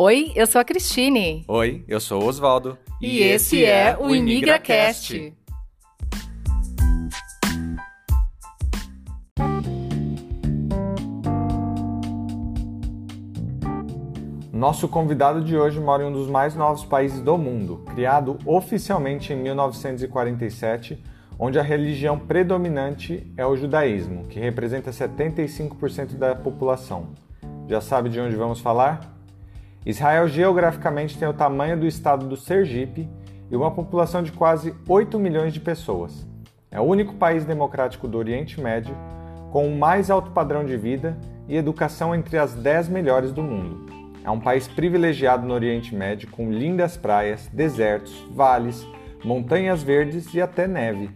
Oi, eu sou a Cristine. Oi, eu sou o Oswaldo. E, esse é o ImigraCast. Nosso convidado de hoje mora em um dos mais novos países do mundo, criado oficialmente em 1947, onde a religião predominante é o judaísmo, que representa 75% da população. Já sabe de onde vamos falar? Israel geograficamente tem o tamanho do estado do Sergipe e uma população de quase 8 milhões de pessoas. É o único país democrático do Oriente Médio com o mais alto padrão de vida e educação entre as 10 melhores do mundo. É um país privilegiado no Oriente Médio com lindas praias, desertos, vales, montanhas verdes e até neve.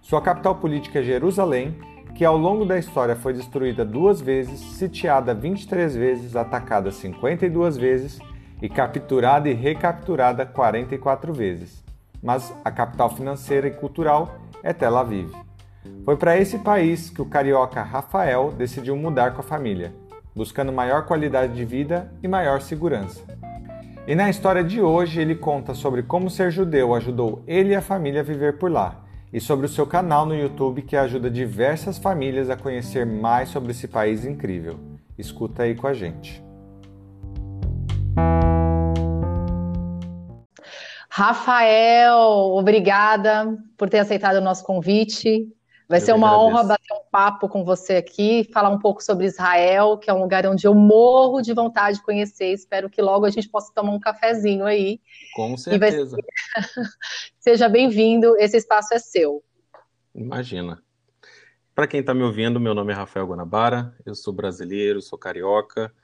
Sua capital política é Jerusalém, que ao longo da história foi destruída duas vezes, sitiada 23 vezes, atacada 52 vezes e capturada e recapturada 44 vezes. Mas a capital financeira e cultural é Tel Aviv. Foi para esse país que o carioca Rafael decidiu mudar com a família buscando maior qualidade de vida e maior segurança. E na história de hoje ele conta sobre como ser judeu ajudou ele e a família a viver por lá, e sobre o seu canal no YouTube que ajuda diversas famílias a conhecer mais sobre esse país incrível. Escuta aí com a gente. Rafael, obrigada por ter aceitado o nosso convite. Vai eu ser uma agradeço. honra bater um papo com você aqui, falar um pouco sobre Israel, que é um lugar onde eu morro de vontade de conhecer. Espero que logo a gente possa tomar um cafezinho aí. Com certeza. Ser... Seja bem-vindo, esse espaço é seu. Imagina. Para quem está me ouvindo, meu nome é Rafael Guanabara, eu sou brasileiro, sou carioca,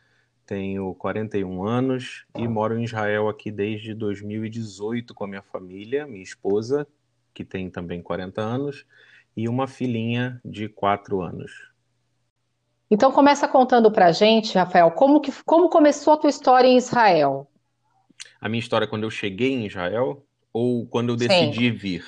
tenho 41 anos e moro em Israel aqui desde 2018 com a minha família, minha esposa, que tem também 40 anos, e uma filhinha de quatro anos. Então começa contando pra gente, Rafael, como, que, como começou a tua história em Israel? A minha história quando eu cheguei em Israel ou quando eu decidi Sim. vir?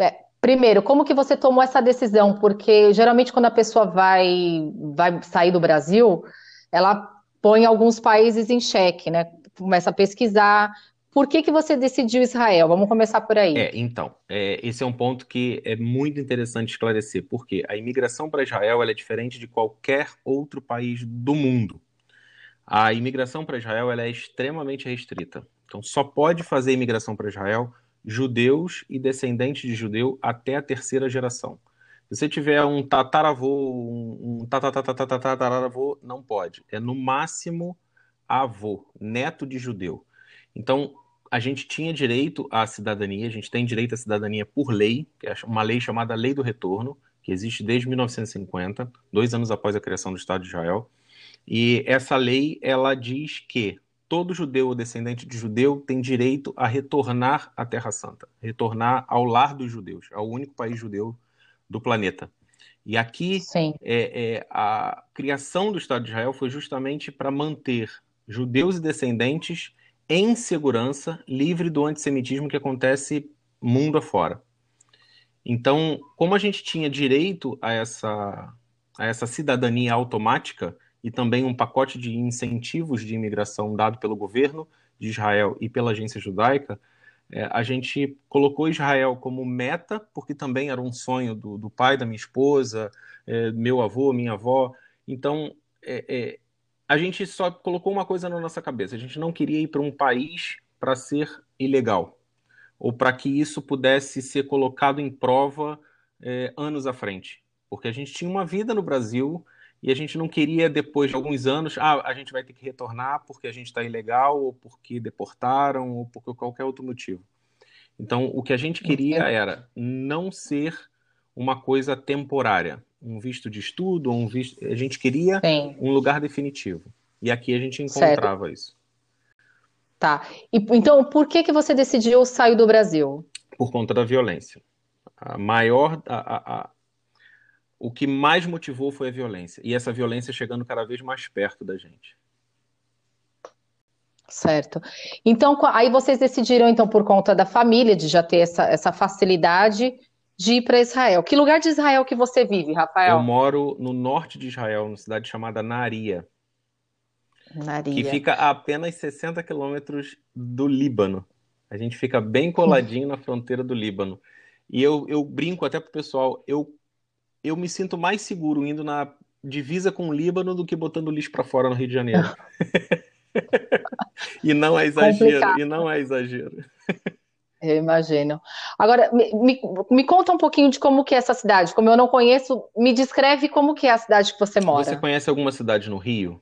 É, primeiro, como que você tomou essa decisão? Porque geralmente quando a pessoa vai, vai sair do Brasil, ela põe alguns países em xeque, né? Começa a pesquisar, por que, que você decidiu Israel? Vamos começar por aí. É, então, é, esse é um ponto que é muito interessante esclarecer, porque a imigração para Israel é diferente de qualquer outro país do mundo. A imigração para Israel é extremamente restrita. Então, só pode fazer imigração para Israel judeus e descendentes de judeu até a terceira geração. Se você tiver um tataravô, um, um tataravô, não pode. É no máximo avô, neto de judeu. Então, a gente tinha direito à cidadania, a gente tem direito à cidadania por lei, que é uma lei chamada Lei do Retorno, que existe desde 1950, dois anos após a criação do Estado de Israel. E essa lei, ela diz que todo judeu ou descendente de judeu tem direito a retornar à Terra Santa, retornar ao lar dos judeus, ao único país judeu do planeta. E aqui, é, é, a criação do Estado de Israel foi justamente para manter judeus e descendentes em segurança, livre do antissemitismo que acontece mundo afora. Então, como a gente tinha direito a essa, a essa cidadania automática e também um pacote de incentivos de imigração dado pelo governo de Israel e pela agência judaica, é, a gente colocou Israel como meta, porque também era um sonho do, do pai da minha esposa, é, meu avô, minha avó. Então, é, é a gente só colocou uma coisa na nossa cabeça: a gente não queria ir para um país para ser ilegal, ou para que isso pudesse ser colocado em prova é, anos à frente. Porque a gente tinha uma vida no Brasil e a gente não queria, depois de alguns anos, ah, a gente vai ter que retornar porque a gente está ilegal, ou porque deportaram, ou por qualquer outro motivo. Então, o que a gente queria era não ser uma coisa temporária um visto de estudo, um visto. A gente queria Sim. um lugar definitivo. E aqui a gente encontrava certo. isso. Tá. E, então, por que, que você decidiu sair do Brasil? Por conta da violência. A maior. A, a, a, o que mais motivou foi a violência. E essa violência chegando cada vez mais perto da gente. Certo. Então, aí vocês decidiram, então, por conta da família, de já ter essa, essa facilidade, de ir para Israel. Que lugar de Israel que você vive, Rafael? Eu moro no norte de Israel, numa cidade chamada Naria. Maria. que fica a apenas 60 quilômetros do Líbano. A gente fica bem coladinho na fronteira do Líbano. E eu, eu brinco até pro pessoal, eu, eu me sinto mais seguro indo na divisa com o Líbano do que botando lixo para fora no Rio de Janeiro. e não é exagero, Complicado. e não é exagero. Eu imagino. Agora, me, me, me, conta um pouquinho de como que é essa cidade. Como eu não conheço, me descreve como que é a cidade que você mora. Você conhece alguma cidade no Rio?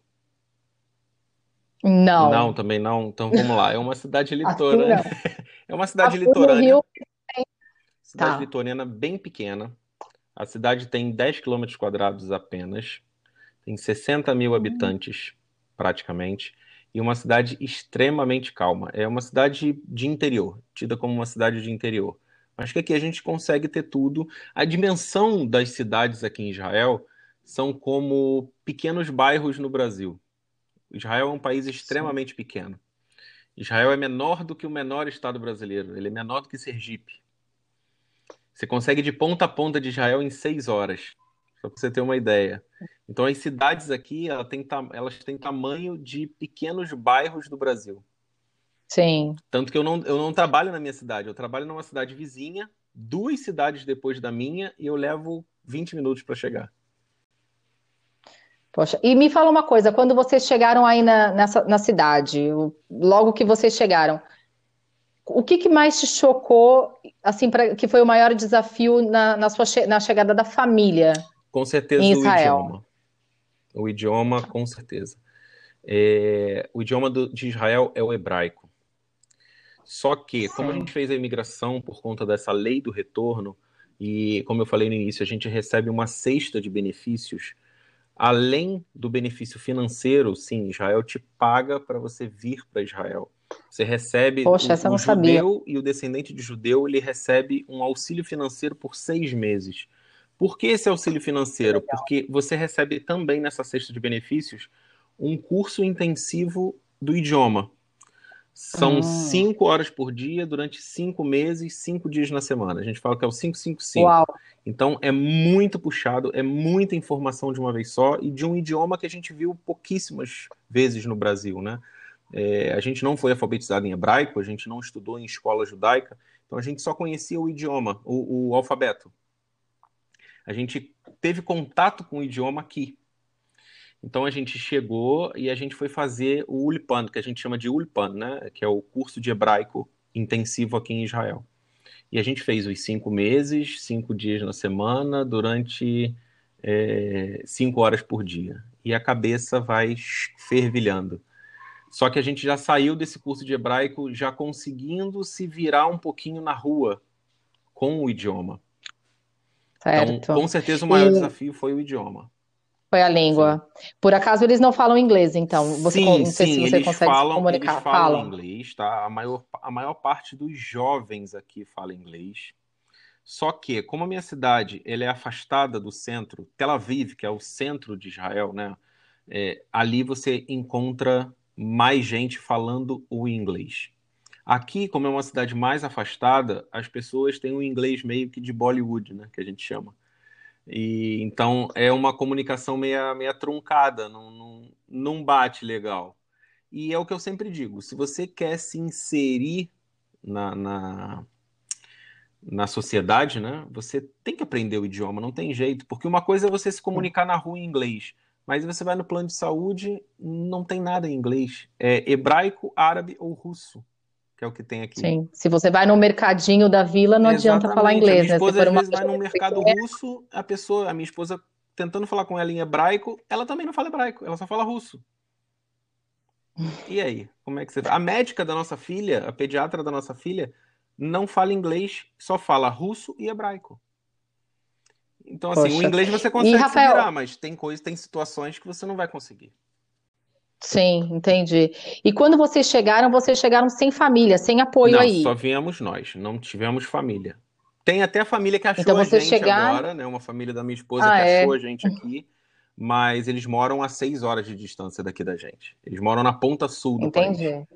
Não. Não, também não. Então vamos lá. É uma cidade litorânea. é uma cidade assim litorânea. Rio... Cidade tá. litorânea bem pequena. A cidade tem 10 quilômetros quadrados apenas. Tem 60 mil habitantes, praticamente e uma cidade extremamente calma. É uma cidade de interior, tida como uma cidade de interior. Acho que aqui a gente consegue ter tudo. A dimensão das cidades aqui em Israel são como pequenos bairros no Brasil. Israel é um país extremamente Sim. pequeno. Israel é menor do que o menor estado brasileiro. Ele é menor do que Sergipe. Você consegue de ponta a ponta de Israel em seis horas. Só para você ter uma ideia. Então, as cidades aqui, ela tem, elas têm tamanho de pequenos bairros do Brasil. Sim. Tanto que eu não, eu não trabalho na minha cidade, eu trabalho numa cidade vizinha, duas cidades depois da minha, e eu levo 20 minutos para chegar. Poxa, e me fala uma coisa, quando vocês chegaram aí na, nessa, na cidade, logo que vocês chegaram, o que, que mais te chocou, assim, pra, que foi o maior desafio na, na, sua, na chegada da família? Com certeza o idioma. O idioma, com certeza. É, o idioma do, de Israel é o hebraico. Só que, como a gente fez a imigração por conta dessa lei do retorno, e como eu falei no início, a gente recebe uma cesta de benefícios, além do benefício financeiro, sim, Israel te paga para você vir para Israel. Você recebe Poxa, o, o judeu sabia. e o descendente de judeu, ele recebe um auxílio financeiro por seis meses. Por que esse auxílio financeiro? Porque você recebe também nessa cesta de benefícios um curso intensivo do idioma. São hum. cinco horas por dia, durante cinco meses, cinco dias na semana. A gente fala que é o 555. Uau. Então é muito puxado, é muita informação de uma vez só e de um idioma que a gente viu pouquíssimas vezes no Brasil, né? É, a gente não foi alfabetizado em hebraico, a gente não estudou em escola judaica, então a gente só conhecia o idioma, o, o alfabeto. A gente teve contato com o idioma aqui. Então a gente chegou e a gente foi fazer o Ulpan, que a gente chama de Ulpan, né? Que é o curso de hebraico intensivo aqui em Israel. E a gente fez os cinco meses, cinco dias na semana, durante é, cinco horas por dia. E a cabeça vai fervilhando. Só que a gente já saiu desse curso de hebraico já conseguindo se virar um pouquinho na rua com o idioma. Certo. Então, com certeza o maior e... desafio foi o idioma. Foi a língua. Sim. Por acaso eles não falam inglês, então? Você, sim, não sei sim, se você consegue falam. Eles falam, falam inglês, tá? A maior, a maior parte dos jovens aqui fala inglês. Só que, como a minha cidade ela é afastada do centro, Tel Aviv, que é o centro de Israel, né? É, ali você encontra mais gente falando o inglês. Aqui, como é uma cidade mais afastada, as pessoas têm um inglês meio que de Bollywood, né, que a gente chama. E então é uma comunicação meia, meia truncada, não, não, não bate legal. E é o que eu sempre digo: se você quer se inserir na, na, na sociedade, né, você tem que aprender o idioma, não tem jeito. Porque uma coisa é você se comunicar na rua em inglês, mas você vai no plano de saúde, não tem nada em inglês. É hebraico, árabe ou russo que é o que tem aqui. Sim, se você vai no mercadinho da vila, não Exatamente. adianta falar inglês, a minha esposa, né? às vezes vai no mercado russo, a pessoa, a minha esposa tentando falar com ela em hebraico, ela também não fala hebraico, ela só fala russo. E aí, como é que você... A médica da nossa filha, a pediatra da nossa filha, não fala inglês, só fala russo e hebraico. Então, assim, Poxa. o inglês você consegue e, Rafael... se virar, mas tem coisas, tem situações que você não vai conseguir. Sim, entendi. E quando vocês chegaram, vocês chegaram sem família, sem apoio não, aí? só viemos nós, não tivemos família. Tem até a família que achou então, a gente chegaram... agora, né? Uma família da minha esposa ah, que é? achou a gente aqui, mas eles moram a seis horas de distância daqui da gente. Eles moram na ponta sul do Entendi. país.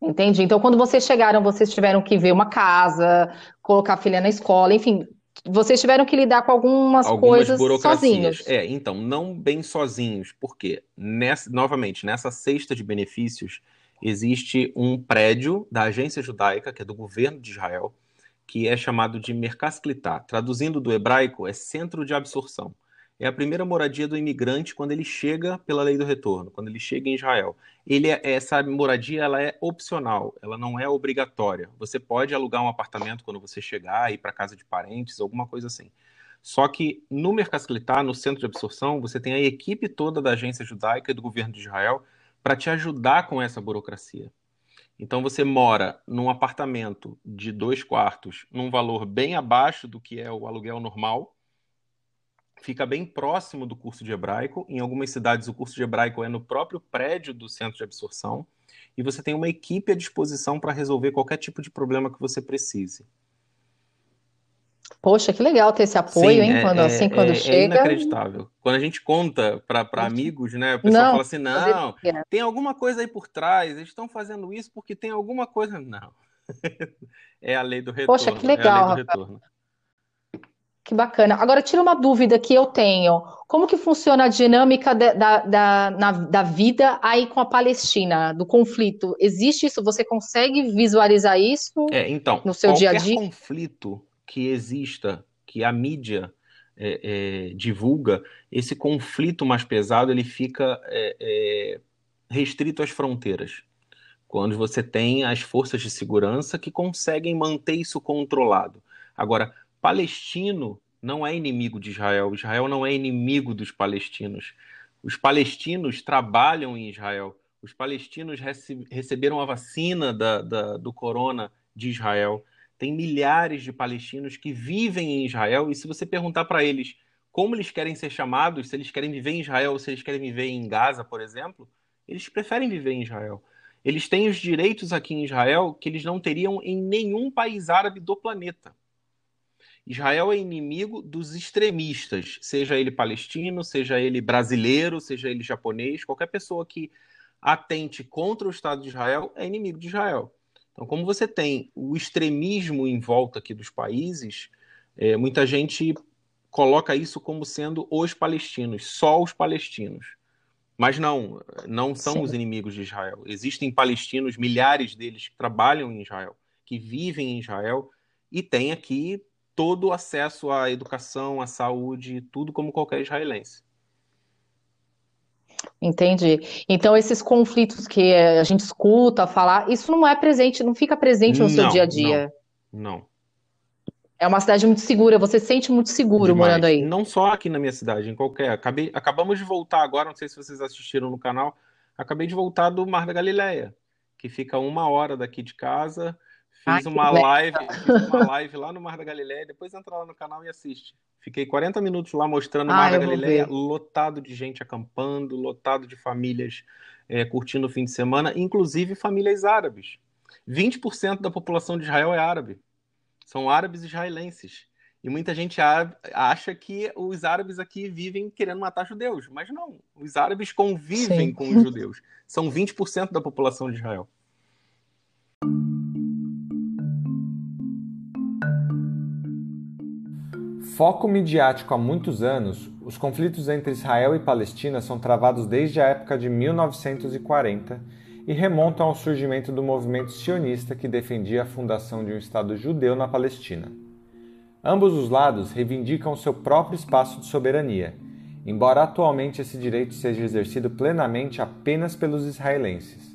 Entendi. Então, quando vocês chegaram, vocês tiveram que ver uma casa, colocar a filha na escola, enfim, vocês tiveram que lidar com algumas, algumas coisas sozinhos. É, então, não bem sozinhos, porque, nessa, novamente, nessa cesta de benefícios, existe um prédio da agência judaica, que é do governo de Israel, que é chamado de Merkasklitá. Traduzindo do hebraico, é centro de absorção. É a primeira moradia do imigrante quando ele chega pela lei do retorno, quando ele chega em Israel. Ele é, essa moradia ela é opcional, ela não é obrigatória. Você pode alugar um apartamento quando você chegar, ir para casa de parentes, alguma coisa assim. Só que no Mercasclitar, no centro de absorção, você tem a equipe toda da agência judaica e do governo de Israel para te ajudar com essa burocracia. Então você mora num apartamento de dois quartos, num valor bem abaixo do que é o aluguel normal, fica bem próximo do curso de hebraico. Em algumas cidades, o curso de hebraico é no próprio prédio do centro de absorção. E você tem uma equipe à disposição para resolver qualquer tipo de problema que você precise. Poxa, que legal ter esse apoio, Sim, hein? É, quando, assim, é, quando é, chega. É inacreditável. Quando a gente conta para amigos, né? O pessoal não, fala assim: não, tem alguma coisa aí por trás, eles estão fazendo isso porque tem alguma coisa. Não. é a lei do retorno. Poxa, que legal. É que bacana. Agora, tira uma dúvida que eu tenho. Como que funciona a dinâmica da, da, da, na, da vida aí com a Palestina, do conflito? Existe isso? Você consegue visualizar isso é, então, no seu dia a dia? Qualquer conflito que exista, que a mídia é, é, divulga, esse conflito mais pesado ele fica é, é, restrito às fronteiras. Quando você tem as forças de segurança que conseguem manter isso controlado. Agora, palestino não é inimigo de Israel, Israel não é inimigo dos palestinos. Os palestinos trabalham em Israel, os palestinos rece receberam a vacina da, da, do corona de Israel. Tem milhares de palestinos que vivem em Israel, e se você perguntar para eles como eles querem ser chamados, se eles querem viver em Israel ou se eles querem viver em Gaza, por exemplo, eles preferem viver em Israel. Eles têm os direitos aqui em Israel que eles não teriam em nenhum país árabe do planeta. Israel é inimigo dos extremistas, seja ele palestino, seja ele brasileiro, seja ele japonês, qualquer pessoa que atente contra o Estado de Israel é inimigo de Israel. Então, como você tem o extremismo em volta aqui dos países, é, muita gente coloca isso como sendo os palestinos, só os palestinos. Mas não, não são Sim. os inimigos de Israel. Existem palestinos, milhares deles que trabalham em Israel, que vivem em Israel e têm aqui todo o acesso à educação, à saúde, tudo como qualquer israelense. Entendi. Então, esses conflitos que a gente escuta falar, isso não é presente, não fica presente no não, seu dia a dia. Não, não. É uma cidade muito segura, você se sente muito seguro Demais. morando aí. Não só aqui na minha cidade, em qualquer. Acabei, acabamos de voltar agora, não sei se vocês assistiram no canal, acabei de voltar do Mar da Galileia, que fica uma hora daqui de casa. Fiz Ai, uma live, fiz uma live lá no Mar da Galileia, depois entra lá no canal e assiste. Fiquei 40 minutos lá mostrando o Mar da Galileia, lotado de gente acampando, lotado de famílias é, curtindo o fim de semana, inclusive famílias árabes. 20% da população de Israel é árabe. São árabes israelenses. E muita gente acha que os árabes aqui vivem querendo matar judeus, mas não. Os árabes convivem Sim. com os judeus. São 20% da população de Israel. Foco midiático há muitos anos, os conflitos entre Israel e Palestina são travados desde a época de 1940 e remontam ao surgimento do movimento sionista que defendia a fundação de um Estado judeu na Palestina. Ambos os lados reivindicam seu próprio espaço de soberania, embora atualmente esse direito seja exercido plenamente apenas pelos israelenses.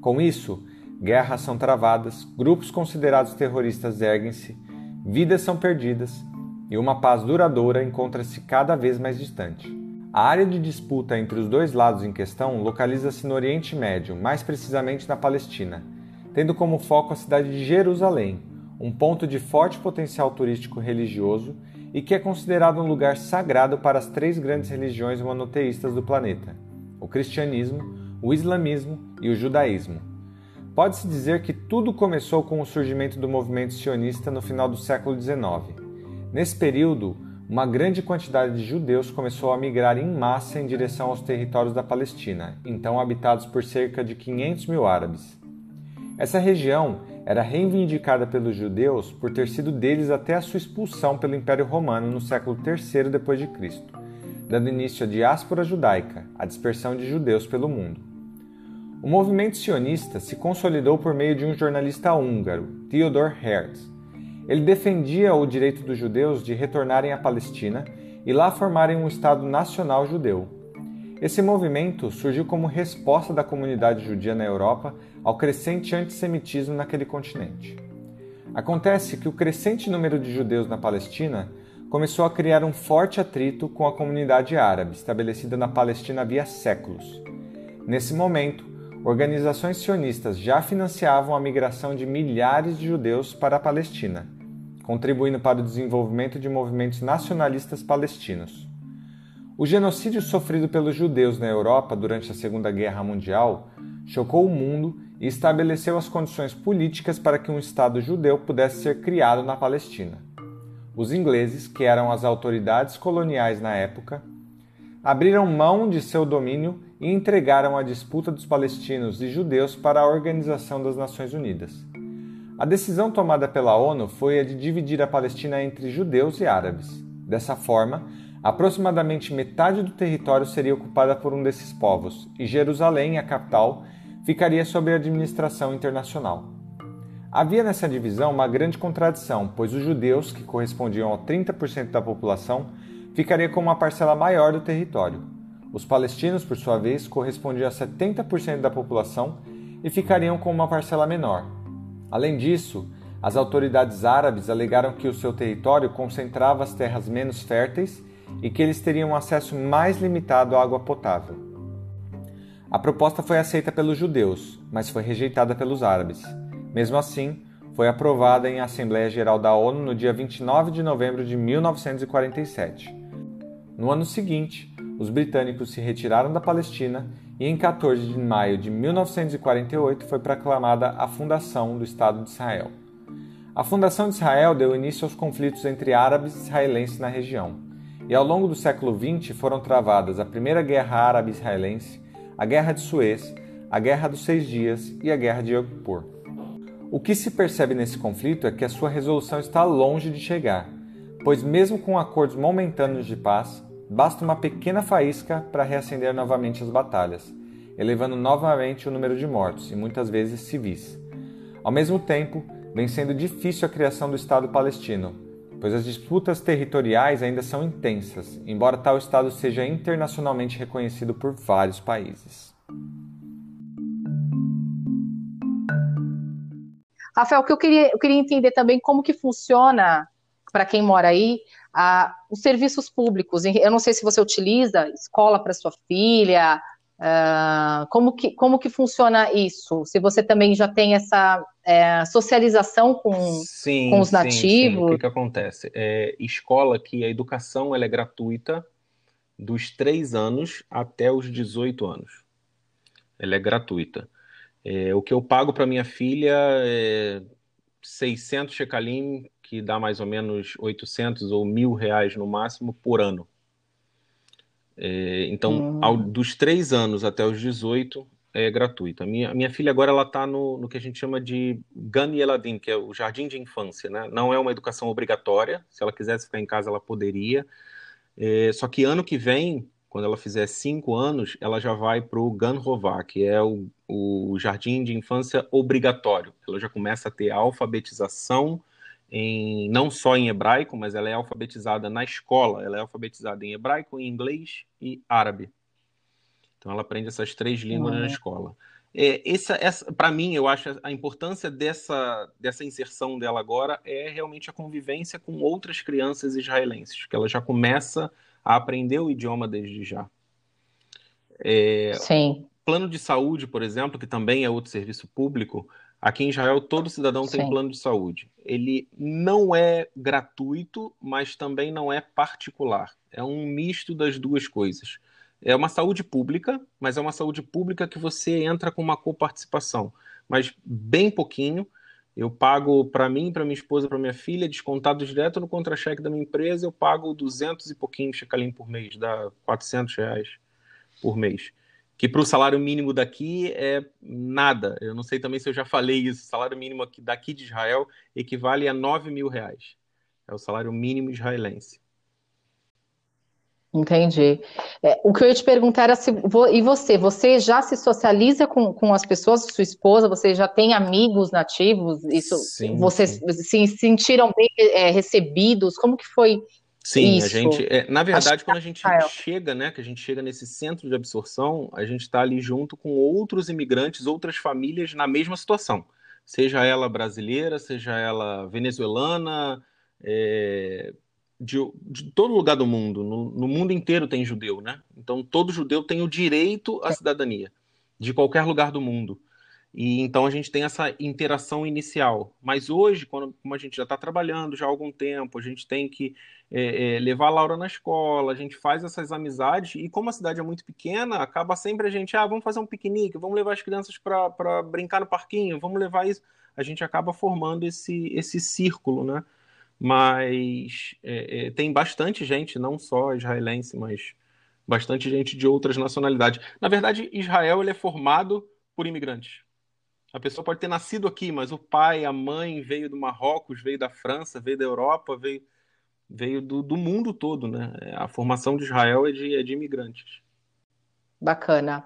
Com isso, guerras são travadas, grupos considerados terroristas erguem-se, vidas são perdidas e uma paz duradoura encontra-se cada vez mais distante. A área de disputa entre os dois lados em questão localiza-se no Oriente Médio, mais precisamente na Palestina, tendo como foco a cidade de Jerusalém, um ponto de forte potencial turístico religioso e que é considerado um lugar sagrado para as três grandes religiões monoteístas do planeta: o cristianismo, o islamismo e o judaísmo. Pode-se dizer que tudo começou com o surgimento do movimento sionista no final do século XIX. Nesse período, uma grande quantidade de judeus começou a migrar em massa em direção aos territórios da Palestina, então habitados por cerca de 500 mil árabes. Essa região era reivindicada pelos judeus por ter sido deles até a sua expulsão pelo Império Romano no século III Cristo, dando início à diáspora judaica, a dispersão de judeus pelo mundo. O movimento sionista se consolidou por meio de um jornalista húngaro, Theodor Herz. Ele defendia o direito dos judeus de retornarem à Palestina e lá formarem um Estado nacional judeu. Esse movimento surgiu como resposta da comunidade judia na Europa ao crescente antissemitismo naquele continente. Acontece que o crescente número de judeus na Palestina começou a criar um forte atrito com a comunidade árabe estabelecida na Palestina havia séculos. Nesse momento, organizações sionistas já financiavam a migração de milhares de judeus para a Palestina, contribuindo para o desenvolvimento de movimentos nacionalistas palestinos. O genocídio sofrido pelos judeus na Europa durante a Segunda Guerra Mundial chocou o mundo e estabeleceu as condições políticas para que um Estado judeu pudesse ser criado na Palestina. Os ingleses, que eram as autoridades coloniais na época, abriram mão de seu domínio e entregaram a disputa dos palestinos e judeus para a Organização das Nações Unidas. A decisão tomada pela ONU foi a de dividir a Palestina entre judeus e árabes. Dessa forma, aproximadamente metade do território seria ocupada por um desses povos, e Jerusalém, a capital, ficaria sob a administração internacional. Havia nessa divisão uma grande contradição, pois os judeus, que correspondiam a 30% da população, ficariam com uma parcela maior do território. Os palestinos, por sua vez, correspondiam a 70% da população e ficariam com uma parcela menor. Além disso, as autoridades árabes alegaram que o seu território concentrava as terras menos férteis e que eles teriam acesso mais limitado à água potável. A proposta foi aceita pelos judeus, mas foi rejeitada pelos árabes. Mesmo assim, foi aprovada em Assembleia Geral da ONU no dia 29 de novembro de 1947. No ano seguinte, os britânicos se retiraram da Palestina e em 14 de maio de 1948 foi proclamada a fundação do Estado de Israel. A fundação de Israel deu início aos conflitos entre árabes e israelenses na região, e ao longo do século XX foram travadas a Primeira Guerra Árabe-Israelense, a Guerra de Suez, a Guerra dos Seis Dias e a Guerra de Yom. O que se percebe nesse conflito é que a sua resolução está longe de chegar, pois, mesmo com acordos momentâneos de paz, Basta uma pequena faísca para reacender novamente as batalhas, elevando novamente o número de mortos e muitas vezes civis. Ao mesmo tempo, vem sendo difícil a criação do Estado palestino, pois as disputas territoriais ainda são intensas, embora tal Estado seja internacionalmente reconhecido por vários países. Rafael, o que eu queria, eu queria entender também como que funciona, para quem mora aí, ah, os serviços públicos, eu não sei se você utiliza escola para sua filha, ah, como, que, como que funciona isso? Se você também já tem essa é, socialização com, sim, com os nativos? Sim, sim. O que, que acontece? É, escola que a educação ela é gratuita dos 3 anos até os 18 anos. Ela é gratuita. É, o que eu pago para minha filha é 600 shekalim que dá mais ou menos 800 ou mil reais no máximo por ano. É, então, hum. ao, dos três anos até os 18 é gratuito. A minha, a minha filha agora ela está no, no que a gente chama de Gan Yeladim, que é o jardim de infância. Né? Não é uma educação obrigatória. Se ela quisesse ficar em casa, ela poderia. É, só que ano que vem, quando ela fizer cinco anos, ela já vai para o Gan Rová, que é o, o jardim de infância obrigatório. Ela já começa a ter a alfabetização em, não só em hebraico, mas ela é alfabetizada na escola. Ela é alfabetizada em hebraico, em inglês e árabe. Então ela aprende essas três línguas uhum. na escola. É, essa, essa para mim, eu acho a importância dessa, dessa inserção dela agora é realmente a convivência com outras crianças israelenses, que ela já começa a aprender o idioma desde já. É, Sim. Plano de saúde, por exemplo, que também é outro serviço público, Aqui em Israel, todo cidadão Sim. tem plano de saúde. Ele não é gratuito, mas também não é particular. É um misto das duas coisas. É uma saúde pública, mas é uma saúde pública que você entra com uma coparticipação, mas bem pouquinho. Eu pago para mim, para minha esposa, para minha filha, descontado direto no contra-cheque da minha empresa, eu pago 200 e pouquinho shekalim por mês, dá 400 reais por mês. Que para o salário mínimo daqui é nada. Eu não sei também se eu já falei isso. O salário mínimo aqui, daqui de Israel equivale a 9 mil reais. É o salário mínimo israelense. Entendi. É, o que eu ia te perguntar era se. E você? Você já se socializa com, com as pessoas, sua esposa? Você já tem amigos nativos? Isso, sim, vocês sim. se sentiram bem é, recebidos? Como que foi Sim, Isso. a gente, é, na verdade, quando a gente chega, né, que a gente chega nesse centro de absorção, a gente está ali junto com outros imigrantes, outras famílias na mesma situação, seja ela brasileira, seja ela venezuelana, é, de, de, todo lugar do mundo, no, no, mundo inteiro tem judeu, né? Então todo judeu tem o direito à cidadania de qualquer lugar do mundo. E então a gente tem essa interação inicial. Mas hoje, quando, como a gente já está trabalhando já há algum tempo, a gente tem que é, é, levar a Laura na escola, a gente faz essas amizades, e como a cidade é muito pequena, acaba sempre a gente, ah, vamos fazer um piquenique, vamos levar as crianças para brincar no parquinho, vamos levar isso. A gente acaba formando esse, esse círculo, né? Mas é, é tem bastante gente, não só israelense, mas bastante gente de outras nacionalidades. Na verdade, Israel ele é formado por imigrantes. A pessoa pode ter nascido aqui, mas o pai, a mãe veio do Marrocos, veio da França, veio da Europa, veio, veio do, do mundo todo, né? A formação de Israel é de, é de imigrantes. Bacana.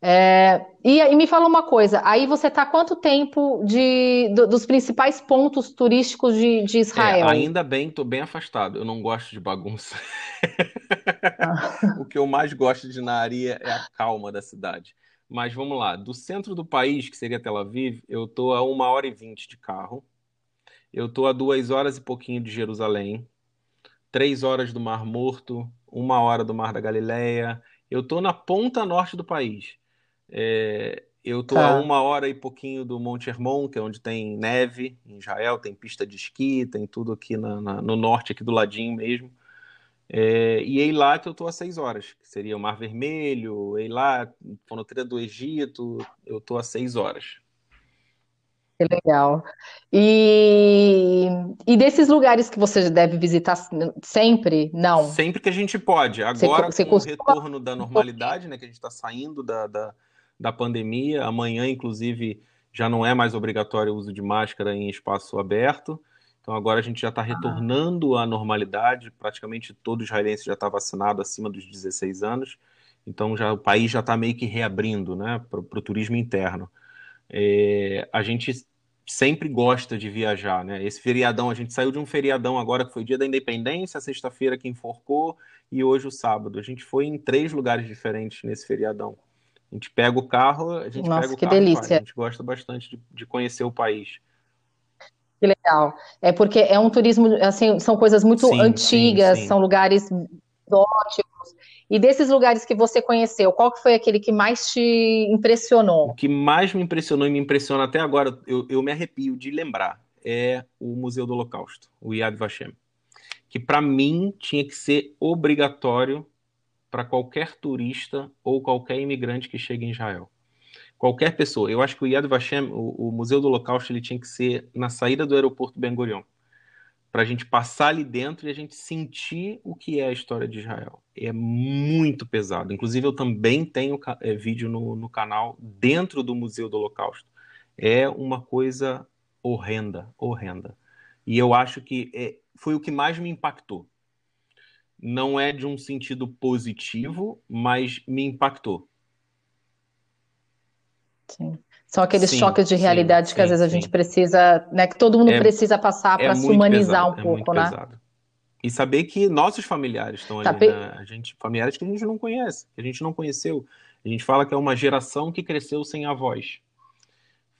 É, e, e, me fala uma coisa, aí você está quanto tempo de, do, dos principais pontos turísticos de, de Israel? É, ainda bem, estou bem afastado. Eu não gosto de bagunça. Ah. o que eu mais gosto de na areia é a calma da cidade. Mas vamos lá, do centro do país, que seria Tel Aviv, eu estou a uma hora e vinte de carro. Eu estou a duas horas e pouquinho de Jerusalém, três horas do Mar Morto, uma hora do Mar da Galileia. Eu estou na ponta norte do país. É, eu estou tá. a uma hora e pouquinho do Monte Hermon, que é onde tem neve em Israel, tem pista de esqui, tem tudo aqui na, na, no norte, aqui do ladinho mesmo. É, e Eilat eu estou a seis horas, que seria o Mar Vermelho, Eilat, fronteira do Egito, eu estou a seis horas. Que legal. E, e desses lugares que você deve visitar sempre? Não. Sempre que a gente pode. Agora, você, você com o retorno da normalidade, né, que a gente está saindo da, da, da pandemia, amanhã, inclusive, já não é mais obrigatório o uso de máscara em espaço aberto. Então agora a gente já está retornando à normalidade, praticamente todo israelense já está vacinado acima dos 16 anos, então já o país já está meio que reabrindo né, para o turismo interno. É, a gente sempre gosta de viajar, né? Esse feriadão, a gente saiu de um feriadão agora que foi dia da independência, sexta-feira que enforcou, e hoje o sábado. A gente foi em três lugares diferentes nesse feriadão. A gente pega o carro, a gente Nossa, pega o que carro delícia. A gente gosta bastante de, de conhecer o país. Que legal. É porque é um turismo, assim, são coisas muito sim, antigas, sim, sim. são lugares exóticos. E desses lugares que você conheceu, qual que foi aquele que mais te impressionou? O que mais me impressionou e me impressiona até agora, eu, eu me arrepio de lembrar, é o Museu do Holocausto, o Yad Vashem. Que para mim tinha que ser obrigatório para qualquer turista ou qualquer imigrante que chegue em Israel qualquer pessoa. Eu acho que o Yad Vashem, o, o Museu do Holocausto, ele tinha que ser na saída do aeroporto Ben Gurion, para a gente passar ali dentro e a gente sentir o que é a história de Israel. É muito pesado. Inclusive, eu também tenho é, vídeo no, no canal dentro do Museu do Holocausto. É uma coisa horrenda, horrenda. E eu acho que é, foi o que mais me impactou. Não é de um sentido positivo, mas me impactou Sim. São aqueles sim, choques de realidade sim, que às vezes a gente precisa, né, que todo mundo é, precisa passar é para se humanizar pesado, um é pouco, né? Pesado. E saber que nossos familiares estão ali, né? a gente, familiares que a gente não conhece, que a gente não conheceu. A gente fala que é uma geração que cresceu sem avós.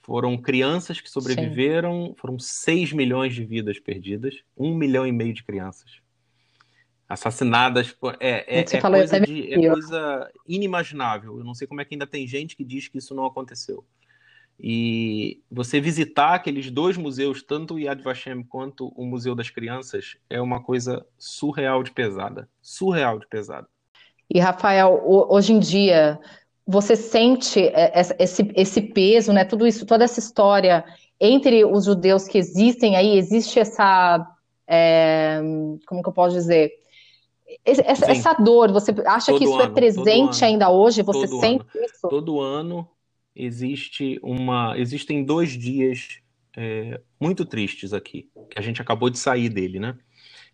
Foram crianças que sobreviveram, foram 6 milhões de vidas perdidas, um milhão e meio de crianças assassinadas. É, é, é, coisa de, é coisa inimaginável. Eu não sei como é que ainda tem gente que diz que isso não aconteceu. E você visitar aqueles dois museus, tanto o Yad Vashem quanto o Museu das Crianças, é uma coisa surreal de pesada. Surreal de pesada. E, Rafael, hoje em dia, você sente esse, esse peso, né? Tudo isso, toda essa história entre os judeus que existem aí, existe essa. É, como que eu posso dizer? Essa, essa, dor, você acha todo que isso é ano, é presente ainda hoje? Você sente ano. isso? Todo ano existe uma, existem dois dias é, muito tristes aqui, que a gente acabou de sair dele, né?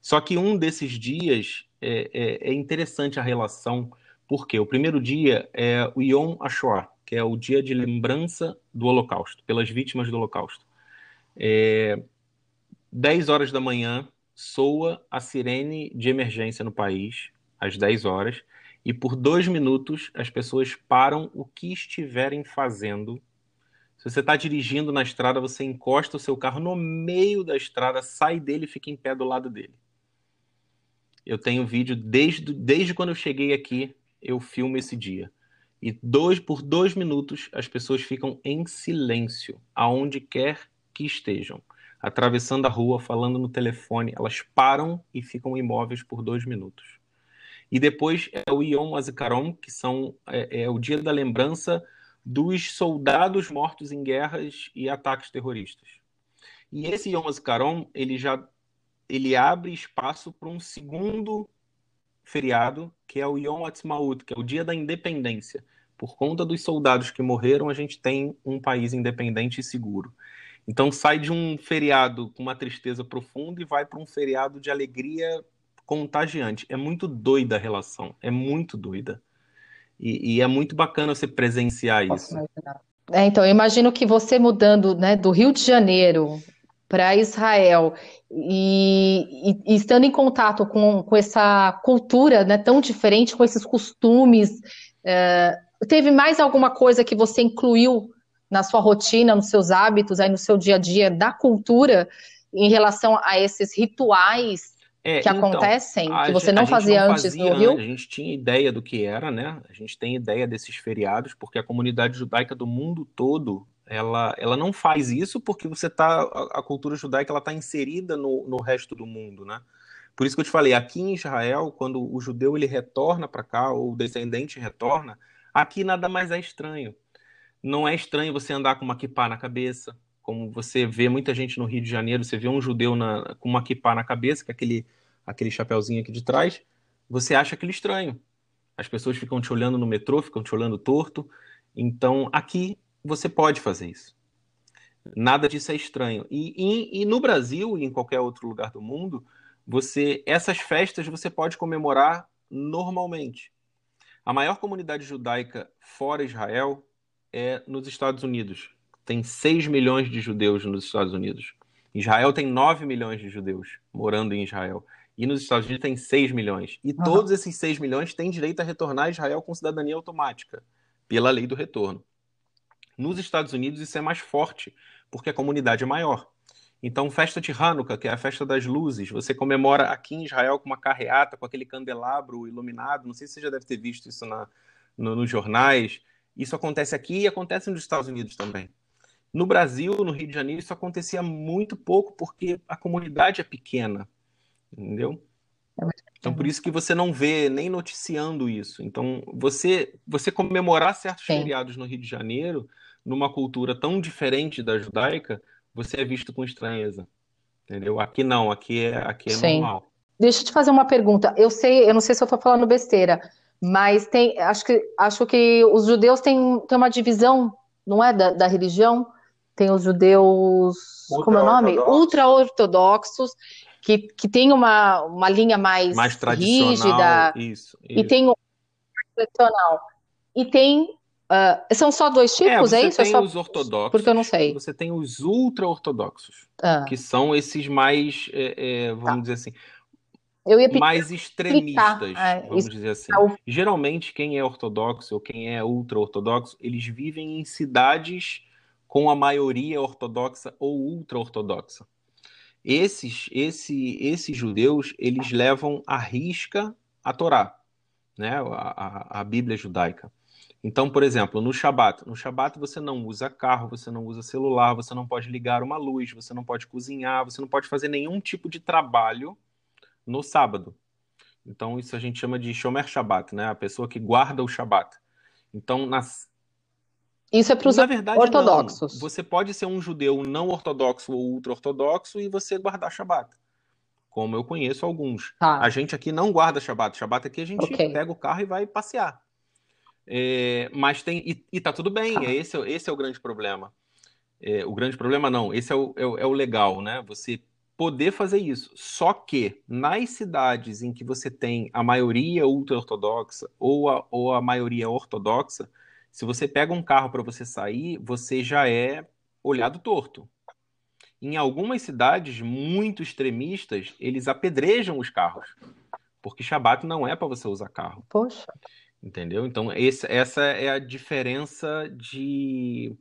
Só que um desses dias é, é, é interessante a relação, porque o primeiro dia é o Yom HaShoah, que é o dia de lembrança do Holocausto, pelas vítimas do Holocausto. É, 10 horas da manhã, soa a sirene de emergência no país, às 10 horas, e por dois minutos as pessoas param o que estiverem fazendo se você está dirigindo na estrada, você encosta o seu carro no meio da estrada, sai dele e fica em pé do lado dele. Eu tenho vídeo desde, desde quando eu cheguei aqui, eu filmo esse dia. E dois por dois minutos as pessoas ficam em silêncio, aonde quer que estejam, atravessando a rua, falando no telefone, elas param e ficam imóveis por dois minutos. E depois é o Yom Azikaron, que são, é, é o dia da lembrança dos soldados mortos em guerras e ataques terroristas. E esse Yom HaZikaron, ele já ele abre espaço para um segundo feriado, que é o Yom Ha'atzmaut, que é o dia da independência. Por conta dos soldados que morreram, a gente tem um país independente e seguro. Então sai de um feriado com uma tristeza profunda e vai para um feriado de alegria contagiante. É muito doida a relação, é muito doida. E, e é muito bacana você presenciar isso. É, então, eu imagino que você mudando né, do Rio de Janeiro para Israel e, e, e, estando em contato com, com essa cultura né, tão diferente, com esses costumes, é, teve mais alguma coisa que você incluiu na sua rotina, nos seus hábitos, aí no seu dia a dia da cultura em relação a esses rituais é, que então, acontecem, que você não fazia não antes fazia, no Rio? A gente tinha ideia do que era, né? A gente tem ideia desses feriados, porque a comunidade judaica do mundo todo, ela, ela não faz isso porque você tá, a, a cultura judaica ela está inserida no, no resto do mundo, né? Por isso que eu te falei, aqui em Israel, quando o judeu ele retorna para cá, ou o descendente retorna, aqui nada mais é estranho. Não é estranho você andar com uma kippah na cabeça, como você vê muita gente no Rio de Janeiro, você vê um judeu na, com uma kippah na cabeça, com aquele, aquele chapéuzinho aqui de trás, você acha aquele estranho. As pessoas ficam te olhando no metrô, ficam te olhando torto. Então, aqui você pode fazer isso. Nada disso é estranho. E, e, e no Brasil e em qualquer outro lugar do mundo, você essas festas você pode comemorar normalmente. A maior comunidade judaica fora Israel é nos Estados Unidos tem 6 milhões de judeus nos Estados Unidos. Israel tem 9 milhões de judeus morando em Israel. E nos Estados Unidos tem 6 milhões. E uhum. todos esses 6 milhões têm direito a retornar a Israel com cidadania automática, pela lei do retorno. Nos Estados Unidos isso é mais forte, porque a comunidade é maior. Então, festa de Hanukkah, que é a festa das luzes, você comemora aqui em Israel com uma carreata, com aquele candelabro iluminado. Não sei se você já deve ter visto isso na, no, nos jornais. Isso acontece aqui e acontece nos Estados Unidos também. No Brasil, no Rio de Janeiro, isso acontecia muito pouco porque a comunidade é pequena, entendeu? É então por isso que você não vê nem noticiando isso. Então você você comemorar certos Sim. feriados no Rio de Janeiro, numa cultura tão diferente da judaica, você é visto com estranheza, entendeu? Aqui não, aqui é aqui é Sim. normal. Deixa eu te fazer uma pergunta. Eu sei, eu não sei se eu estou falando besteira, mas tem, acho que acho que os judeus têm, têm uma divisão, não é da, da religião? tem os judeus, Ultra como é o nome? Ultra-ortodoxos, que, que tem uma, uma linha mais, mais rígida. Isso, isso. E tem o tradicional. E tem. Uh, são só dois é, tipos, é, é isso? Tem é só... os ortodoxos. Porque eu não sei. Você tem os ultra-ortodoxos, ah. que são esses mais, é, vamos dizer assim, mais extremistas, ah, vamos dizer assim. Geralmente, quem é ortodoxo ou quem é ultra-ortodoxo, eles vivem em cidades com a maioria ortodoxa ou ultra-ortodoxa. Esses, esse, esses judeus, eles levam à risca a Torá, né? a, a, a Bíblia judaica. Então, por exemplo, no Shabat, no Shabat você não usa carro, você não usa celular, você não pode ligar uma luz, você não pode cozinhar, você não pode fazer nenhum tipo de trabalho no sábado. Então, isso a gente chama de Shomer Shabat, né? A pessoa que guarda o Shabat. Então, nas, isso é para os ortodoxos. Não. Você pode ser um judeu não ortodoxo ou ultra-ortodoxo e você guardar Shabat. como eu conheço alguns. Tá. A gente aqui não guarda Shabat. Shabat aqui a gente okay. pega o carro e vai passear. É, mas tem. E, e tá tudo bem, tá. esse, esse é o grande problema. É, o grande problema não, esse é o, é, o, é o legal, né? Você poder fazer isso. Só que nas cidades em que você tem a maioria ultra-ortodoxa ou a, ou a maioria ortodoxa, se você pega um carro para você sair, você já é olhado torto. Em algumas cidades muito extremistas, eles apedrejam os carros, porque Shabat não é para você usar carro. Poxa. Entendeu? Então, esse, essa é a diferença de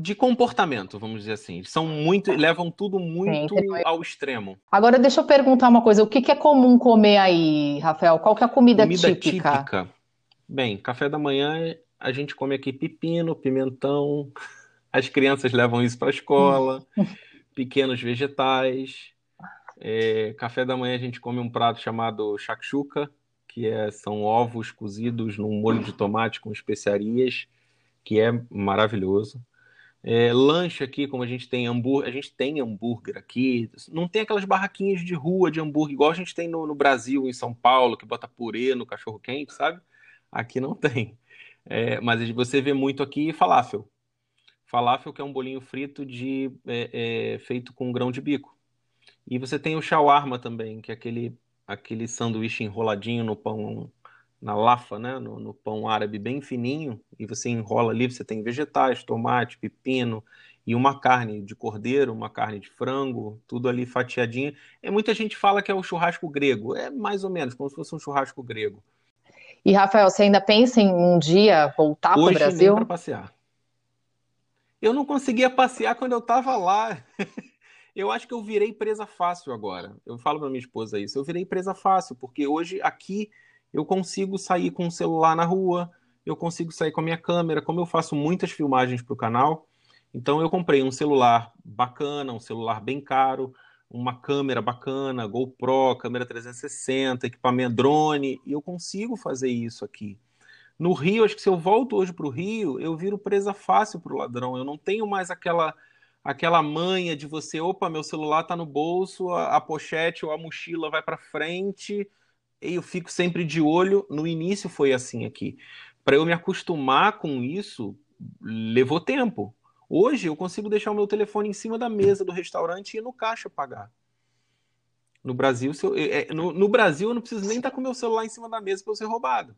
de comportamento, vamos dizer assim. São muito, levam tudo muito Sim, ao extremo. Agora deixa eu perguntar uma coisa, o que, que é comum comer aí, Rafael? Qual que é a comida, comida típica? típica? Bem, café da manhã a gente come aqui pepino, pimentão, as crianças levam isso para a escola, pequenos vegetais. É, café da manhã a gente come um prato chamado shakshuka, que é, são ovos cozidos num molho de tomate com especiarias, que é maravilhoso. É, lanche aqui, como a gente tem hambúrguer, a gente tem hambúrguer aqui, não tem aquelas barraquinhas de rua de hambúrguer igual a gente tem no, no Brasil, em São Paulo, que bota purê no cachorro quente, sabe? Aqui não tem. É, mas você vê muito aqui falafel. Falafel que é um bolinho frito de é, é, feito com grão de bico. E você tem o shawarma também, que é aquele aquele sanduíche enroladinho no pão na lafa, né, no, no, pão árabe bem fininho, e você enrola ali, você tem vegetais, tomate, pepino e uma carne de cordeiro, uma carne de frango, tudo ali fatiadinho. E muita gente fala que é o churrasco grego, é mais ou menos como se fosse um churrasco grego. E Rafael, você ainda pensa em um dia voltar para o Brasil? para passear. Eu não conseguia passear quando eu estava lá. eu acho que eu virei presa fácil agora. Eu falo para minha esposa isso. Eu virei presa fácil porque hoje aqui eu consigo sair com o celular na rua, eu consigo sair com a minha câmera, como eu faço muitas filmagens para o canal. Então eu comprei um celular bacana, um celular bem caro, uma câmera bacana, GoPro, câmera 360, equipamento drone, e eu consigo fazer isso aqui. No Rio, acho que se eu volto hoje para o Rio, eu viro presa fácil para o ladrão. Eu não tenho mais aquela aquela manha de você, opa, meu celular está no bolso, a, a pochete ou a mochila vai para frente, eu fico sempre de olho. No início foi assim aqui. Para eu me acostumar com isso, levou tempo. Hoje eu consigo deixar o meu telefone em cima da mesa do restaurante e ir no caixa pagar. No Brasil, eu, é, é, no, no, Brasil eu não preciso nem estar com o meu celular em cima da mesa para eu ser roubado.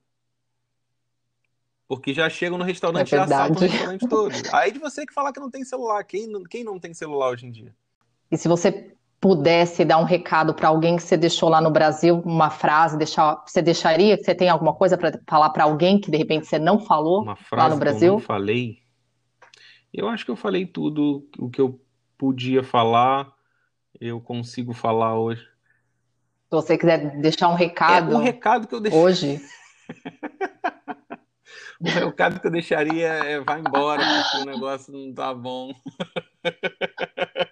Porque já chegam no restaurante é e assaltam o restaurante todo. Aí de você que falar que não tem celular. Quem, quem não tem celular hoje em dia? E se você pudesse dar um recado para alguém que você deixou lá no Brasil, uma frase, deixar, você deixaria? Você tem alguma coisa para falar para alguém que de repente você não falou uma frase lá no Brasil? Eu falei. Eu acho que eu falei tudo o que eu podia falar. Eu consigo falar hoje. Se você quiser deixar um recado. É, o recado que eu deixei. Hoje. o recado que eu deixaria é vai embora, porque o negócio não tá bom.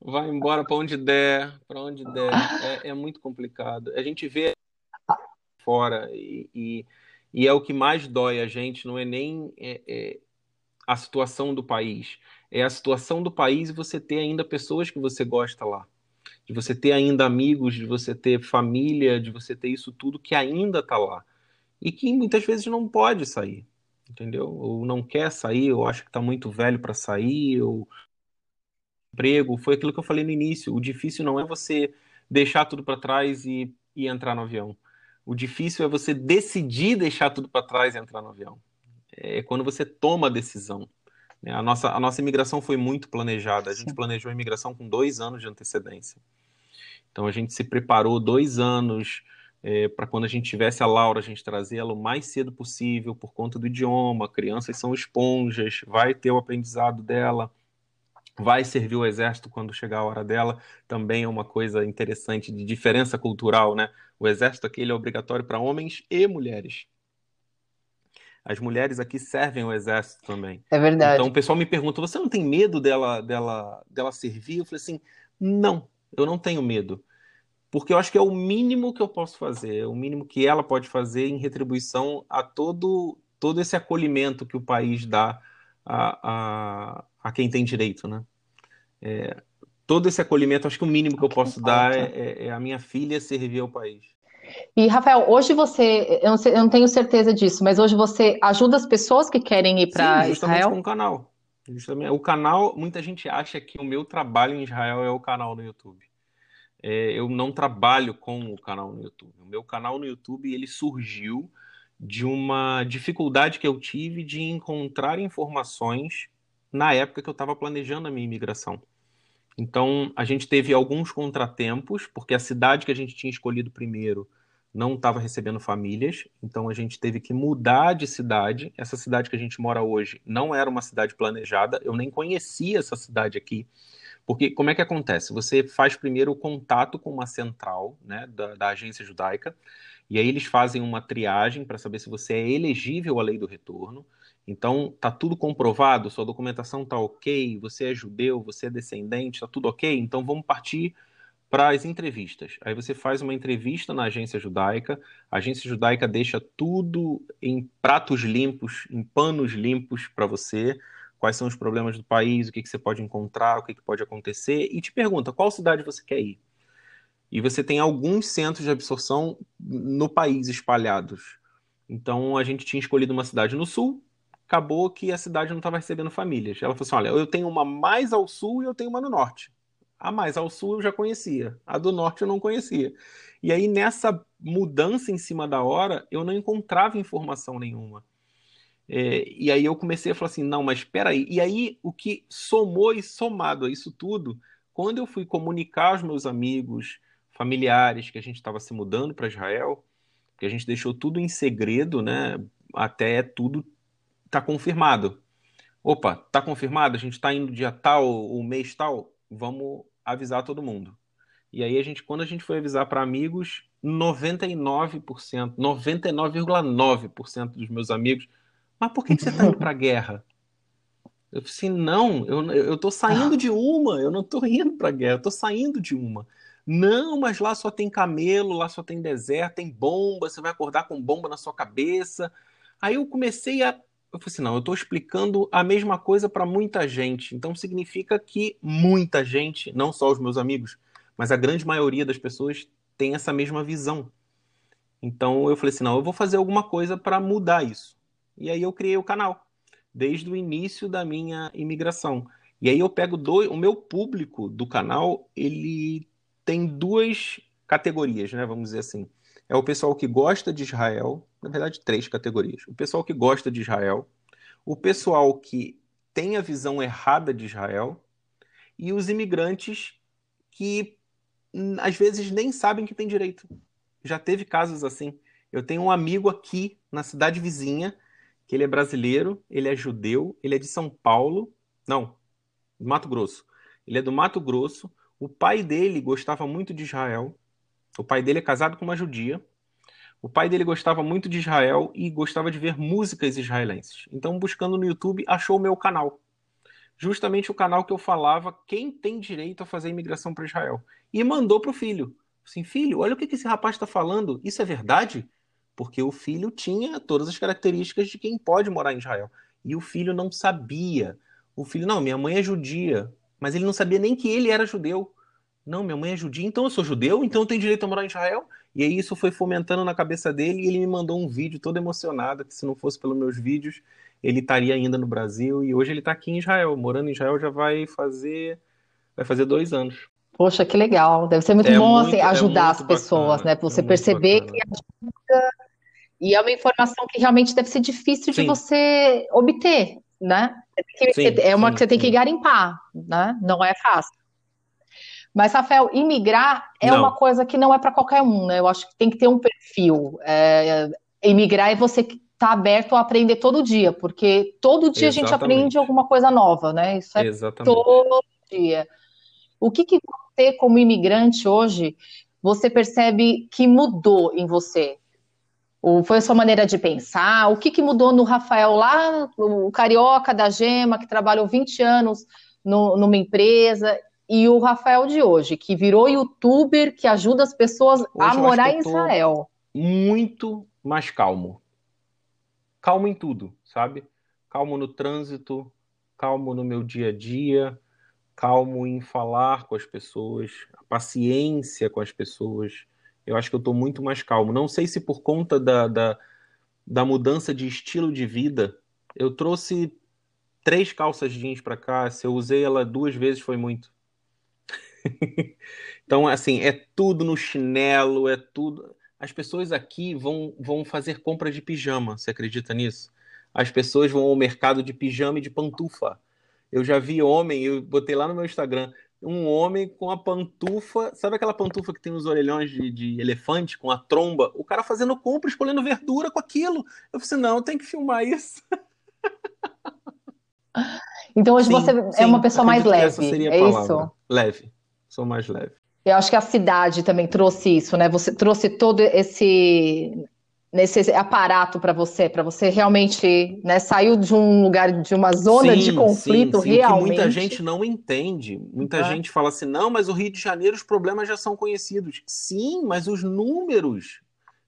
vai embora para onde der, para onde der. É, é, muito complicado. A gente vê fora e, e, e, é o que mais dói a gente, não é nem é, é a situação do país, é a situação do país e você ter ainda pessoas que você gosta lá. De você ter ainda amigos, de você ter família, de você ter isso tudo que ainda está lá. E que muitas vezes não pode sair, entendeu? Ou não quer sair, ou acha que está muito velho para sair, ou emprego, foi aquilo que eu falei no início. O difícil não é você deixar tudo para trás e, e entrar no avião. O difícil é você decidir deixar tudo para trás e entrar no avião. É quando você toma a decisão. Né? A nossa, a nossa imigração foi muito planejada. A gente planejou a imigração com dois anos de antecedência. Então a gente se preparou dois anos é, para quando a gente tivesse a Laura, a gente trazer ela o mais cedo possível por conta do idioma. Crianças são esponjas, vai ter o aprendizado dela vai servir o exército quando chegar a hora dela, também é uma coisa interessante de diferença cultural, né? O exército aqui é obrigatório para homens e mulheres. As mulheres aqui servem o exército também. É verdade. Então o pessoal me pergunta: você não tem medo dela, dela, dela servir? Eu falei assim: não, eu não tenho medo. Porque eu acho que é o mínimo que eu posso fazer, é o mínimo que ela pode fazer em retribuição a todo, todo esse acolhimento que o país dá a, a, a quem tem direito, né? É, todo esse acolhimento, acho que o mínimo que eu posso dar é, é, é a minha filha servir ao país. E, Rafael, hoje você, eu não, sei, eu não, tenho certeza disso, mas hoje você ajuda as pessoas que querem ir para Israel? com o canal. Justamente, o canal, muita gente acha que o meu trabalho em Israel é o canal no YouTube. É, eu não trabalho com o canal no YouTube. O meu canal no YouTube ele surgiu de uma dificuldade que eu tive de encontrar informações na época que eu estava planejando a minha imigração. Então, a gente teve alguns contratempos, porque a cidade que a gente tinha escolhido primeiro não estava recebendo famílias, então a gente teve que mudar de cidade. Essa cidade que a gente mora hoje não era uma cidade planejada, eu nem conhecia essa cidade aqui. Porque como é que acontece? Você faz primeiro o contato com uma central né, da, da agência judaica, e aí eles fazem uma triagem para saber se você é elegível à lei do retorno. Então, tá tudo comprovado, sua documentação tá ok, você é judeu, você é descendente, tá tudo ok, então vamos partir para as entrevistas. Aí você faz uma entrevista na agência judaica, a agência judaica deixa tudo em pratos limpos, em panos limpos para você, quais são os problemas do país, o que, que você pode encontrar, o que, que pode acontecer, e te pergunta qual cidade você quer ir. E você tem alguns centros de absorção no país espalhados. Então a gente tinha escolhido uma cidade no sul, acabou que a cidade não estava recebendo famílias. Ela falou assim: olha, eu tenho uma mais ao sul e eu tenho uma no norte. A mais ao sul eu já conhecia, a do norte eu não conhecia. E aí, nessa mudança em cima da hora, eu não encontrava informação nenhuma. É, e aí eu comecei a falar assim: não, mas espera aí. E aí, o que somou e somado a isso tudo, quando eu fui comunicar aos meus amigos, familiares, que a gente estava se mudando para Israel, que a gente deixou tudo em segredo, né? Até tudo tá confirmado. Opa, tá confirmado? A gente está indo dia tal, o mês tal? Vamos avisar todo mundo. E aí a gente, quando a gente foi avisar para amigos, 99%, 99,9% dos meus amigos, mas por que, que você está indo para guerra? Eu falei assim, não, eu, eu tô saindo de uma, eu não tô indo para a guerra, eu tô saindo de uma. Não, mas lá só tem camelo, lá só tem deserto, tem bomba, você vai acordar com bomba na sua cabeça. Aí eu comecei a. Eu falei assim: não, eu estou explicando a mesma coisa para muita gente. Então significa que muita gente, não só os meus amigos, mas a grande maioria das pessoas tem essa mesma visão. Então eu falei assim: não, eu vou fazer alguma coisa para mudar isso. E aí eu criei o canal, desde o início da minha imigração. E aí eu pego dois, o meu público do canal, ele tem duas categorias, né? Vamos dizer assim. É o pessoal que gosta de Israel, na verdade, três categorias. O pessoal que gosta de Israel, o pessoal que tem a visão errada de Israel e os imigrantes que hum, às vezes nem sabem que tem direito. Já teve casos assim. Eu tenho um amigo aqui na cidade vizinha, que ele é brasileiro, ele é judeu, ele é de São Paulo, não, Mato Grosso. Ele é do Mato Grosso, o pai dele gostava muito de Israel. O pai dele é casado com uma judia. O pai dele gostava muito de Israel e gostava de ver músicas israelenses. Então, buscando no YouTube, achou o meu canal. Justamente o canal que eu falava quem tem direito a fazer imigração para Israel. E mandou para o filho. Assim, filho, olha o que esse rapaz está falando. Isso é verdade? Porque o filho tinha todas as características de quem pode morar em Israel. E o filho não sabia. O filho, não, minha mãe é judia mas ele não sabia nem que ele era judeu. Não, minha mãe é judia, então eu sou judeu, então eu tenho direito a morar em Israel. E aí isso foi fomentando na cabeça dele e ele me mandou um vídeo todo emocionado, que se não fosse pelos meus vídeos, ele estaria ainda no Brasil. E hoje ele está aqui em Israel, morando em Israel já vai fazer, vai fazer dois anos. Poxa, que legal. Deve ser muito é bom muito, assim, é ajudar é as pessoas, bacana, né? Pra você é perceber bacana. que ajuda. E é uma informação que realmente deve ser difícil Sim. de você obter, né? Sim, é uma sim, que você tem que garimpar, né? Não é fácil. Mas, Rafael, imigrar é não. uma coisa que não é para qualquer um, né? Eu acho que tem que ter um perfil. É, imigrar é você que está aberto a aprender todo dia, porque todo dia Exatamente. a gente aprende alguma coisa nova, né? Isso é Exatamente. todo dia. O que, que você, como imigrante hoje, você percebe que mudou em você? Ou foi a sua maneira de pensar? O que, que mudou no Rafael lá, o carioca da Gema, que trabalhou 20 anos no, numa empresa, e o Rafael de hoje, que virou youtuber, que ajuda as pessoas hoje a morar em Israel? Muito mais calmo. Calmo em tudo, sabe? Calmo no trânsito, calmo no meu dia a dia, calmo em falar com as pessoas, a paciência com as pessoas. Eu acho que eu estou muito mais calmo. Não sei se por conta da, da, da mudança de estilo de vida, eu trouxe três calças jeans para cá. Se eu usei ela duas vezes, foi muito. Então, assim, é tudo no chinelo, é tudo. As pessoas aqui vão, vão fazer compra de pijama, você acredita nisso? As pessoas vão ao mercado de pijama e de pantufa. Eu já vi homem, eu botei lá no meu Instagram, um homem com a pantufa, sabe aquela pantufa que tem os orelhões de, de elefante com a tromba? O cara fazendo compra, escolhendo verdura com aquilo. Eu falei assim, não, tem que filmar isso. Então hoje sim, você sim, é uma pessoa mais leve, é isso? Leve, sou mais leve. Eu acho que a cidade também trouxe isso, né? Você trouxe todo esse nesse aparato para você, para você realmente, né, saiu de um lugar de uma zona sim, de conflito sim, sim. realmente. Que muita gente não entende. Muita ah. gente fala assim: "Não, mas o Rio de Janeiro os problemas já são conhecidos". Sim, mas os números.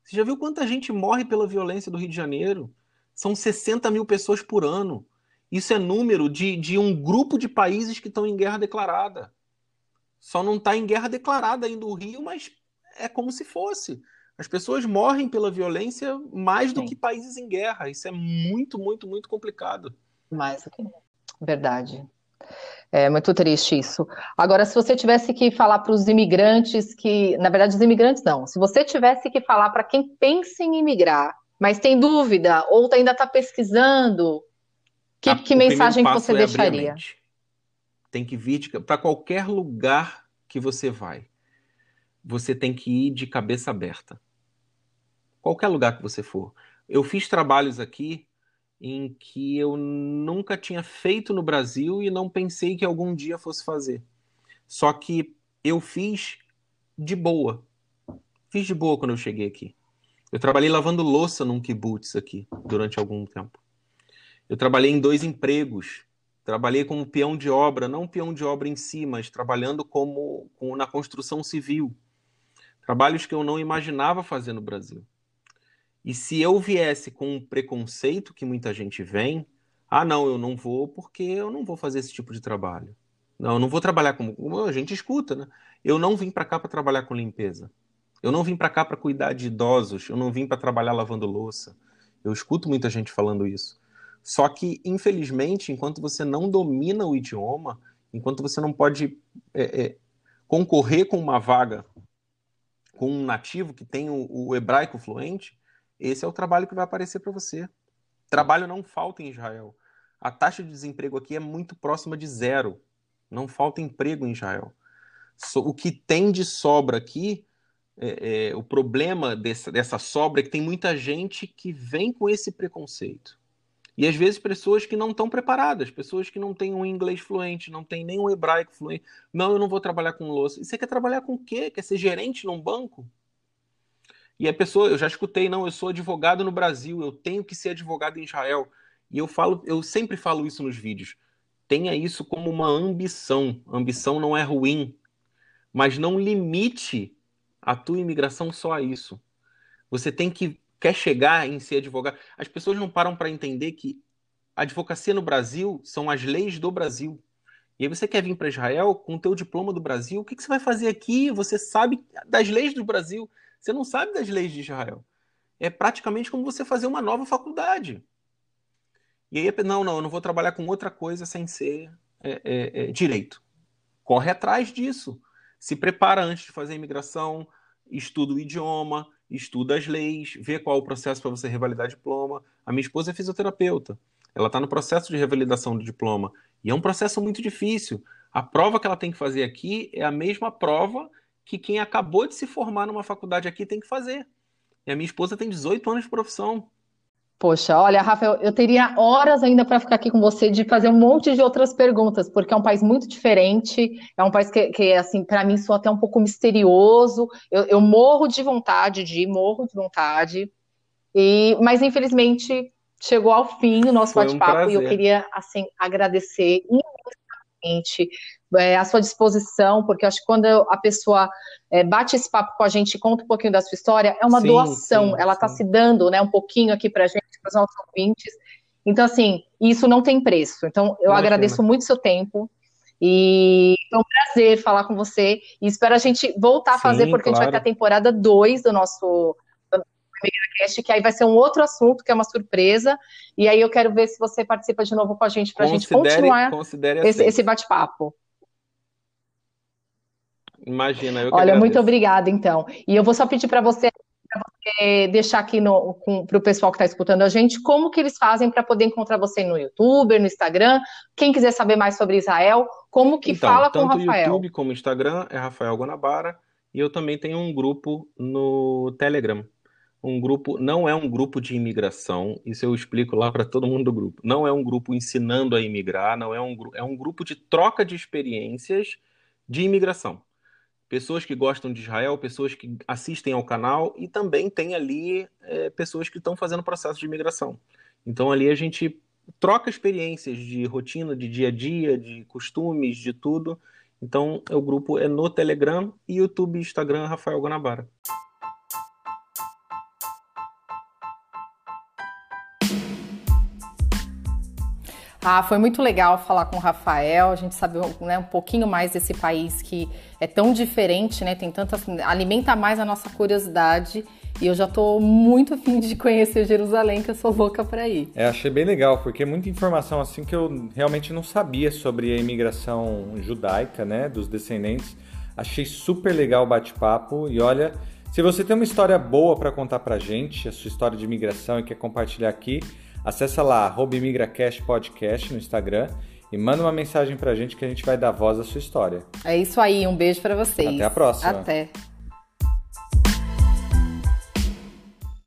Você já viu quanta gente morre pela violência do Rio de Janeiro? São 60 mil pessoas por ano. Isso é número de, de um grupo de países que estão em guerra declarada. Só não está em guerra declarada ainda o Rio, mas é como se fosse. As pessoas morrem pela violência mais do Sim. que países em guerra. Isso é muito, muito, muito complicado. Mais do que. Verdade. É muito triste isso. Agora, se você tivesse que falar para os imigrantes que, na verdade, os imigrantes não. Se você tivesse que falar para quem pensa em imigrar, mas tem dúvida ou ainda está pesquisando, que, que mensagem que você é deixaria? Tem que vir para qualquer lugar que você vai. Você tem que ir de cabeça aberta. Qualquer lugar que você for. Eu fiz trabalhos aqui em que eu nunca tinha feito no Brasil e não pensei que algum dia fosse fazer. Só que eu fiz de boa. Fiz de boa quando eu cheguei aqui. Eu trabalhei lavando louça num kibutz aqui durante algum tempo. Eu trabalhei em dois empregos. Trabalhei como peão de obra, não peão de obra em si, mas trabalhando como, como na construção civil. Trabalhos que eu não imaginava fazer no Brasil. E se eu viesse com um preconceito que muita gente vem, ah, não, eu não vou porque eu não vou fazer esse tipo de trabalho. Não, eu não vou trabalhar como a gente escuta, né? Eu não vim para cá para trabalhar com limpeza. Eu não vim para cá para cuidar de idosos. Eu não vim para trabalhar lavando louça. Eu escuto muita gente falando isso. Só que, infelizmente, enquanto você não domina o idioma, enquanto você não pode é, é, concorrer com uma vaga com um nativo que tem o, o hebraico fluente, esse é o trabalho que vai aparecer para você. Trabalho não falta em Israel. A taxa de desemprego aqui é muito próxima de zero. Não falta emprego em Israel. o que tem de sobra aqui, é, é, o problema dessa, dessa sobra é que tem muita gente que vem com esse preconceito. E às vezes pessoas que não estão preparadas, pessoas que não têm um inglês fluente, não têm nem um hebraico fluente. Não, eu não vou trabalhar com louça. E você quer trabalhar com o quê? Quer ser gerente num banco? E a pessoa, eu já escutei, não, eu sou advogado no Brasil, eu tenho que ser advogado em Israel. E eu falo, eu sempre falo isso nos vídeos. Tenha isso como uma ambição. Ambição não é ruim, mas não limite a tua imigração só a isso. Você tem que quer chegar em ser advogado. As pessoas não param para entender que a advocacia no Brasil são as leis do Brasil. E aí você quer vir para Israel com o teu diploma do Brasil, o que, que você vai fazer aqui? Você sabe das leis do Brasil, você não sabe das leis de Israel. É praticamente como você fazer uma nova faculdade. E aí, não, não, eu não vou trabalhar com outra coisa sem ser é, é, é, direito. Corre atrás disso. Se prepara antes de fazer a imigração, estuda o idioma, estuda as leis, vê qual o processo para você revalidar diploma. A minha esposa é fisioterapeuta. Ela está no processo de revalidação do diploma. E é um processo muito difícil. A prova que ela tem que fazer aqui é a mesma prova que quem acabou de se formar numa faculdade aqui tem que fazer. E a minha esposa tem 18 anos de profissão. Poxa, olha, Rafael, eu teria horas ainda para ficar aqui com você de fazer um monte de outras perguntas, porque é um país muito diferente, é um país que, que assim, para mim, soa até um pouco misterioso. Eu, eu, morro de vontade de ir, morro de vontade. E, mas infelizmente chegou ao fim o nosso bate-papo um e eu queria assim agradecer imensamente é, a sua disposição, porque acho que quando a pessoa é, bate esse papo com a gente conta um pouquinho da sua história, é uma sim, doação, sim, ela está se dando né, um pouquinho aqui para a gente, para os nossos ouvintes. Então, assim, isso não tem preço. Então, eu Imagina. agradeço muito o seu tempo. E foi um prazer falar com você. E espero a gente voltar a fazer, porque claro. a gente vai ter a temporada 2 do nosso MigraCast, que aí vai ser um outro assunto, que é uma surpresa. E aí eu quero ver se você participa de novo com a gente, para a gente continuar esse, esse bate-papo. Imagina, eu Olha, agradeço. muito obrigada, então. E eu vou só pedir para você, você, deixar aqui para o pessoal que está escutando a gente, como que eles fazem para poder encontrar você no YouTube, no Instagram. Quem quiser saber mais sobre Israel, como que então, fala com o Rafael? Tanto YouTube como Instagram é Rafael Guanabara. E eu também tenho um grupo no Telegram. Um grupo não é um grupo de imigração, isso eu explico lá para todo mundo do grupo. Não é um grupo ensinando a imigrar, não é um, é um grupo de troca de experiências de imigração pessoas que gostam de Israel, pessoas que assistem ao canal e também tem ali é, pessoas que estão fazendo processo de imigração. Então ali a gente troca experiências de rotina, de dia a dia, de costumes, de tudo. Então o grupo é no Telegram YouTube Instagram Rafael Guanabara. Ah, foi muito legal falar com o Rafael. A gente sabe né, um pouquinho mais desse país que é tão diferente, né? Tem tanta. alimenta mais a nossa curiosidade. E eu já estou muito afim de conhecer Jerusalém, que eu sou louca para ir. É, achei bem legal, porque muita informação assim que eu realmente não sabia sobre a imigração judaica, né? Dos descendentes. Achei super legal o bate-papo. E olha, se você tem uma história boa para contar pra gente, a sua história de imigração e quer compartilhar aqui Acesse lá, ImigraCast Podcast no Instagram e manda uma mensagem pra gente que a gente vai dar voz à sua história. É isso aí, um beijo para vocês. Até a próxima. Até.